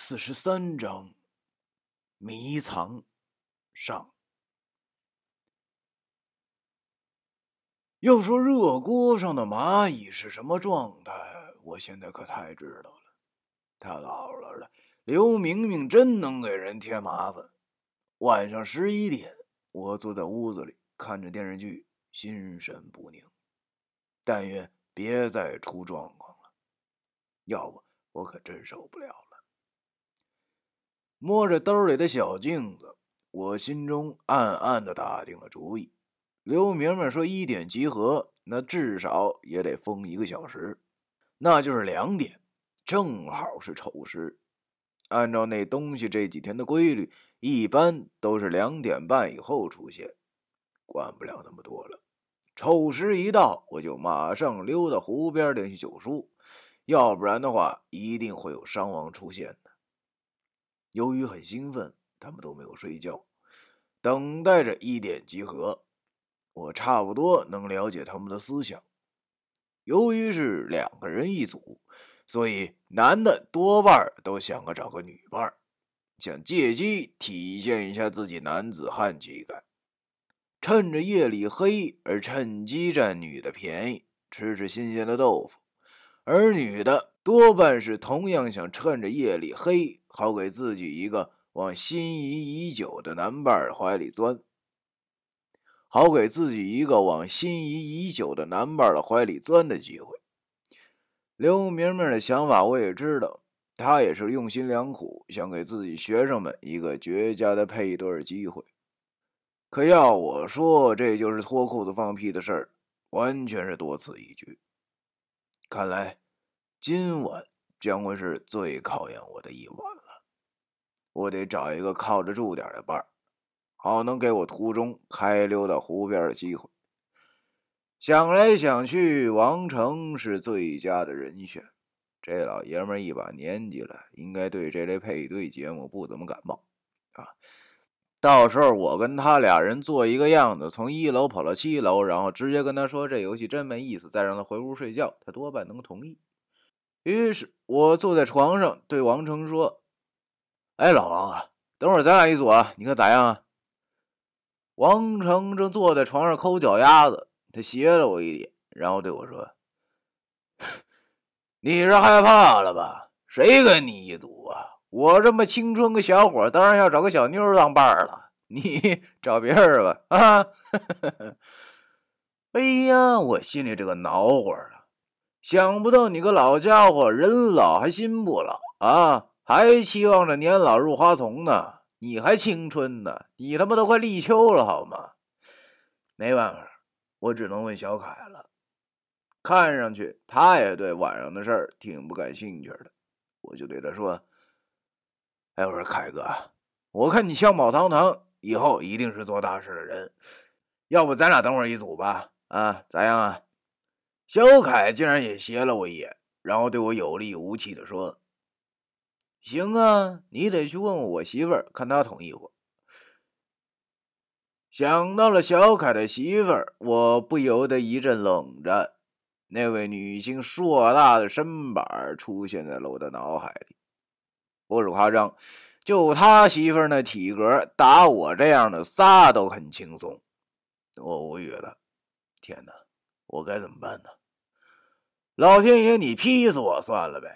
四十三章，迷藏上。要说热锅上的蚂蚁是什么状态，我现在可太知道了。他姥姥了，刘明明真能给人添麻烦。晚上十一点，我坐在屋子里看着电视剧，心神不宁。但愿别再出状况了，要不我可真受不了。摸着兜里的小镜子，我心中暗暗的打定了主意。刘明明说一点集合，那至少也得封一个小时，那就是两点，正好是丑时。按照那东西这几天的规律，一般都是两点半以后出现，管不了那么多了。丑时一到，我就马上溜到湖边领取九叔，要不然的话，一定会有伤亡出现的。由于很兴奋，他们都没有睡觉，等待着一点集合。我差不多能了解他们的思想。由于是两个人一组，所以男的多半都想着找个女伴，想借机体现一下自己男子汉气概，趁着夜里黑而趁机占女的便宜，吃吃新鲜的豆腐；而女的多半是同样想趁着夜里黑，好给自己一个往心仪已久的男伴怀里钻。好给自己一个往心仪已久的男伴的怀里钻的机会。刘明明的想法我也知道，他也是用心良苦，想给自己学生们一个绝佳的配对机会。可要我说，这就是脱裤子放屁的事儿，完全是多此一举。看来今晚将会是最考验我的一晚了。我得找一个靠得住点的伴儿。好，能给我途中开溜到湖边的机会。想来想去，王成是最佳的人选。这老爷们一把年纪了，应该对这类配对节目不怎么感冒啊。到时候我跟他俩人做一个样子，从一楼跑到七楼，然后直接跟他说这游戏真没意思，再让他回屋睡觉，他多半能同意。于是我坐在床上对王成说：“哎，老王啊，等会儿咱俩一组啊，你看咋样啊？”王成正坐在床上抠脚丫子，他斜了我一眼，然后对我说：“你是害怕了吧？谁跟你一组啊？我这么青春个小伙，当然要找个小妞当伴儿了。你 找别人吧。”啊！哎呀，我心里这个恼火啊！想不到你个老家伙，人老还心不老啊，还期望着年老入花丛呢。你还青春呢，你他妈都快立秋了，好吗？没办法，我只能问小凯了。看上去他也对晚上的事儿挺不感兴趣的，我就对他说：“哎，我说凯哥，我看你相貌堂堂，以后一定是做大事的人，要不咱俩等会儿一组吧？啊，咋样啊？”小凯竟然也斜了我一眼，然后对我有力无气的说。行啊，你得去问问我媳妇儿，看她同意不？想到了小凯的媳妇儿，我不由得一阵冷战。那位女性硕大的身板出现在了我的脑海里。不是夸张，就他媳妇儿那体格，打我这样的仨都很轻松。我无语了，天哪，我该怎么办呢？老天爷，你劈死我算了呗！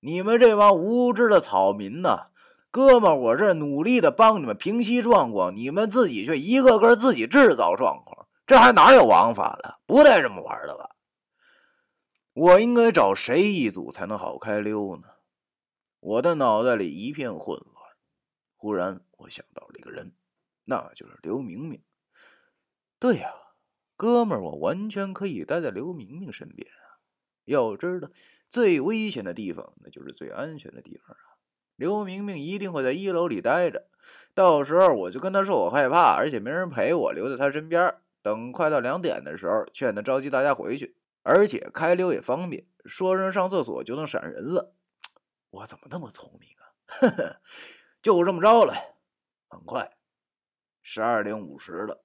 你们这帮无知的草民呐，哥们，我这努力的帮你们平息状况，你们自己却一个个自己制造状况，这还哪有王法了？不带这么玩的吧？我应该找谁一组才能好开溜呢？我的脑袋里一片混乱。忽然，我想到了一个人，那就是刘明明。对呀，哥们儿，我完全可以待在刘明明身边啊！要知道。最危险的地方，那就是最安全的地方啊！刘明明一定会在一楼里待着，到时候我就跟他说我害怕，而且没人陪我，留在他身边。等快到两点的时候，劝他召集大家回去，而且开溜也方便，说声上厕所就能闪人了。我怎么那么聪明啊？呵呵，就这么着了。很快，十二点五十了，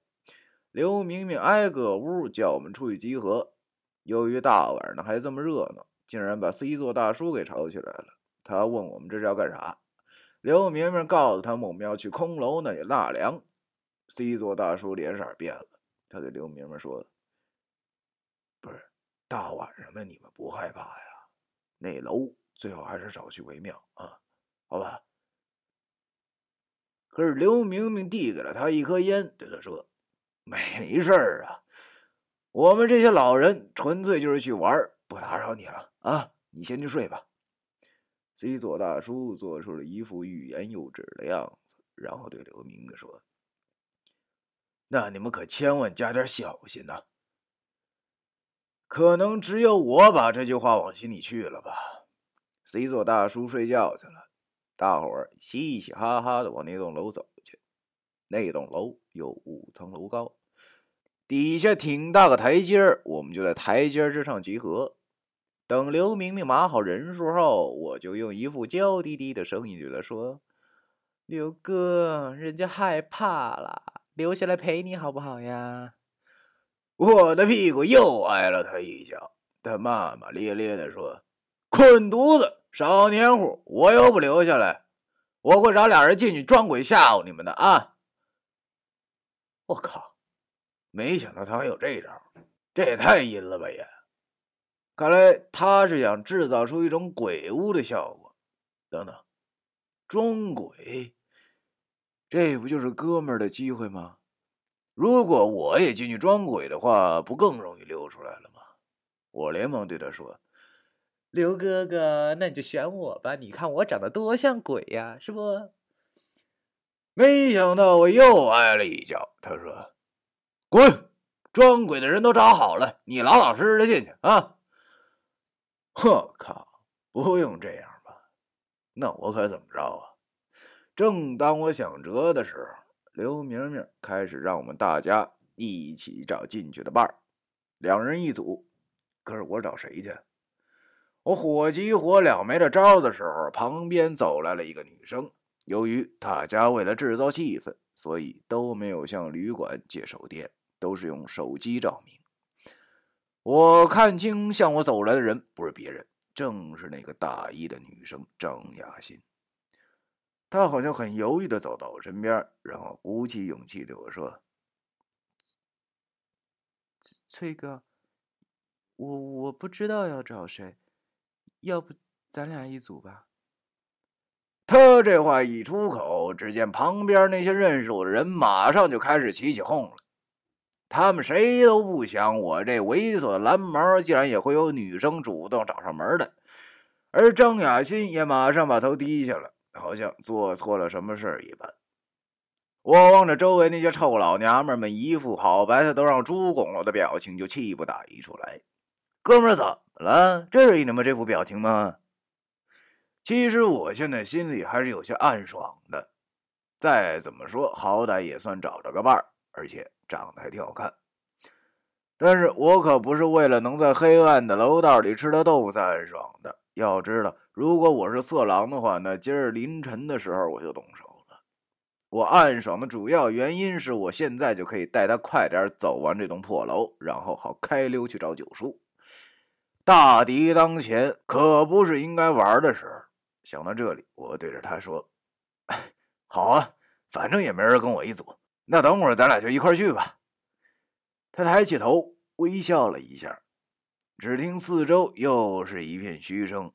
刘明明挨个屋叫我们出去集合。由于大晚上的还这么热闹。竟然把 C 座大叔给吵起来了，他问我们这是要干啥。刘明明告诉他我们要去空楼那里纳凉。C 座大叔脸色变了，他对刘明明说：“不是大晚上的，你们不害怕呀？那楼最好还是少去为妙啊，好吧？”可是刘明明递给了他一颗烟，对他说：“没事儿啊，我们这些老人纯粹就是去玩，不打扰你了啊，你先去睡吧。”C 座大叔做出了一副欲言又止的样子，然后对刘明明说。那你们可千万加点小心呐！可能只有我把这句话往心里去了吧。C 座大叔睡觉去了，大伙儿嘻嘻哈哈的往那栋楼走去。那栋楼有五层楼高，底下挺大个台阶儿，我们就在台阶之上集合。等刘明明码好人数后，我就用一副娇滴滴的声音对他说：“刘哥，人家害怕了。”留下来陪你好不好呀？我的屁股又挨了他一脚。他骂骂咧咧的说：“滚犊子，少年户！我又不留下来，我会找俩人进去装鬼吓唬你们的啊！”我靠，没想到他还有这招，这也太阴了吧也！看来他是想制造出一种鬼屋的效果。等等，装鬼。这不就是哥们儿的机会吗？如果我也进去装鬼的话，不更容易溜出来了吗？我连忙对他说：“刘哥哥，那你就选我吧，你看我长得多像鬼呀，是不？”没想到我又挨了一脚。他说：“滚！装鬼的人都找好了，你老老实实的进去啊！”我靠，不用这样吧？那我可怎么着啊？正当我想辙的时候，刘明明开始让我们大家一起找进去的伴儿，两人一组。可是我找谁去？我火急火燎没了招的时候，旁边走来了一个女生。由于大家为了制造气氛，所以都没有向旅馆借手电，都是用手机照明。我看清向我走来的人不是别人，正是那个大一的女生张雅欣。他好像很犹豫的走到我身边，然后鼓起勇气对我说：“崔哥，我我不知道要找谁，要不咱俩一组吧。”他这话一出口，只见旁边那些认识我的人马上就开始起起哄了。他们谁都不想我这猥琐的蓝毛竟然也会有女生主动找上门的，而张雅欣也马上把头低下了。好像做错了什么事儿一般。我望着周围那些臭老娘们们，一副好白菜都让猪拱了的表情，就气不打一处来。哥们儿怎么了？至于你们这副表情吗？其实我现在心里还是有些暗爽的。再怎么说，好歹也算找着个伴儿，而且长得还挺好看。但是我可不是为了能在黑暗的楼道里吃到豆腐才暗爽的。要知道。如果我是色狼的话，那今儿凌晨的时候我就动手了。我暗爽的主要原因是我现在就可以带他快点走完这栋破楼，然后好开溜去找九叔。大敌当前，可不是应该玩的时候。想到这里，我对着他说：“好啊，反正也没人跟我一组，那等会儿咱俩就一块去吧。”他抬起头微笑了一下，只听四周又是一片嘘声。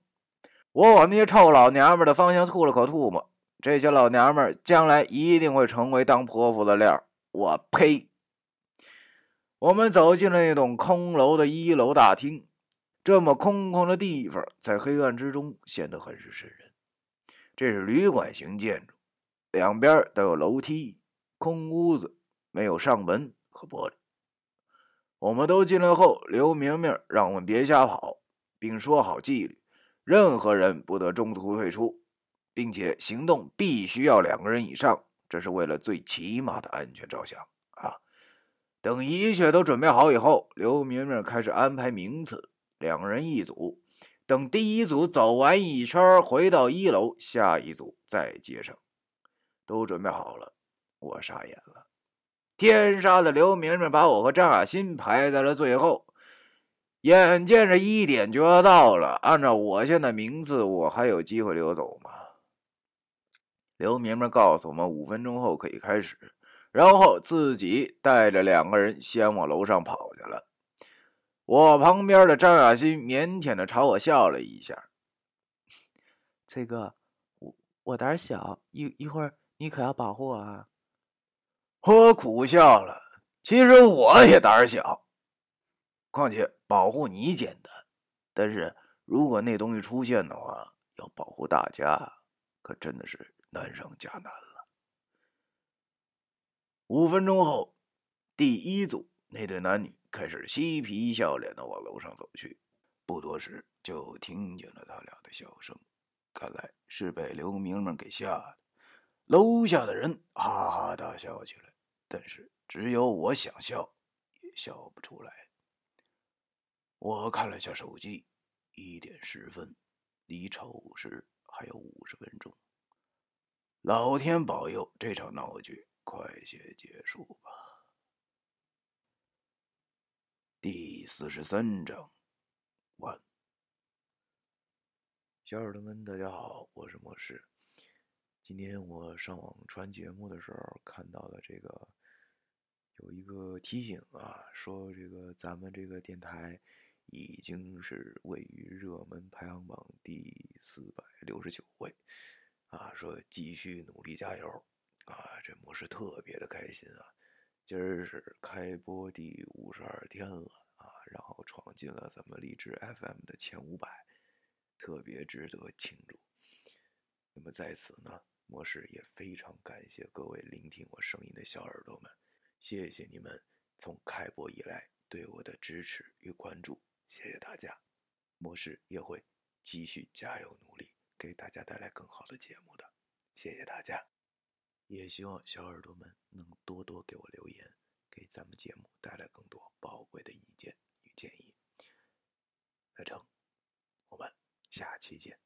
我往那些臭老娘们的方向吐了口唾沫，这些老娘们将来一定会成为当泼妇的料。我呸！我们走进了那栋空楼的一楼大厅，这么空旷的地方，在黑暗之中显得很是瘆人。这是旅馆型建筑，两边都有楼梯，空屋子，没有上门和玻璃。我们都进来后，刘明明让我们别瞎跑，并说好纪律。任何人不得中途退出，并且行动必须要两个人以上，这是为了最起码的安全着想啊！等一切都准备好以后，刘明明开始安排名次，两人一组。等第一组走完一圈，回到一楼，下一组再接上。都准备好了，我傻眼了。天杀的，刘明明把我和张雅欣排在了最后。眼见着一点就要到了，按照我现在名次，我还有机会溜走吗？刘明明告诉我们，五分钟后可以开始，然后自己带着两个人先往楼上跑去了。我旁边的张雅欣腼腆的朝我笑了一下：“崔 哥，我我胆小，一一会儿你可要保护我啊。”我苦笑了，其实我也胆小。况且保护你简单，但是如果那东西出现的话，要保护大家，可真的是难上加难了。五分钟后，第一组那对男女开始嬉皮笑脸的往楼上走去，不多时就听见了他俩的笑声，看来是被刘明明给吓的。楼下的人哈哈大笑起来，但是只有我想笑，也笑不出来。我看了下手机，一点十分，离超午时还有五十分钟。老天保佑，这场闹剧快些结束吧。第四十三章完。小耳朵们，大家好，我是莫世。今天我上网传节目的时候，看到了这个有一个提醒啊，说这个咱们这个电台。已经是位于热门排行榜第四百六十九位，啊，说继续努力加油，啊，这模式特别的开心啊！今儿是开播第五十二天了，然后闯进了咱们励志 FM 的前五百，特别值得庆祝。那么在此呢，模式也非常感谢各位聆听我声音的小耳朵们，谢谢你们从开播以来对我的支持与关注。谢谢大家，模式也会继续加油努力，给大家带来更好的节目的。谢谢大家，也希望小耳朵们能多多给我留言，给咱们节目带来更多宝贵的意见建议。阿成，我们下期见。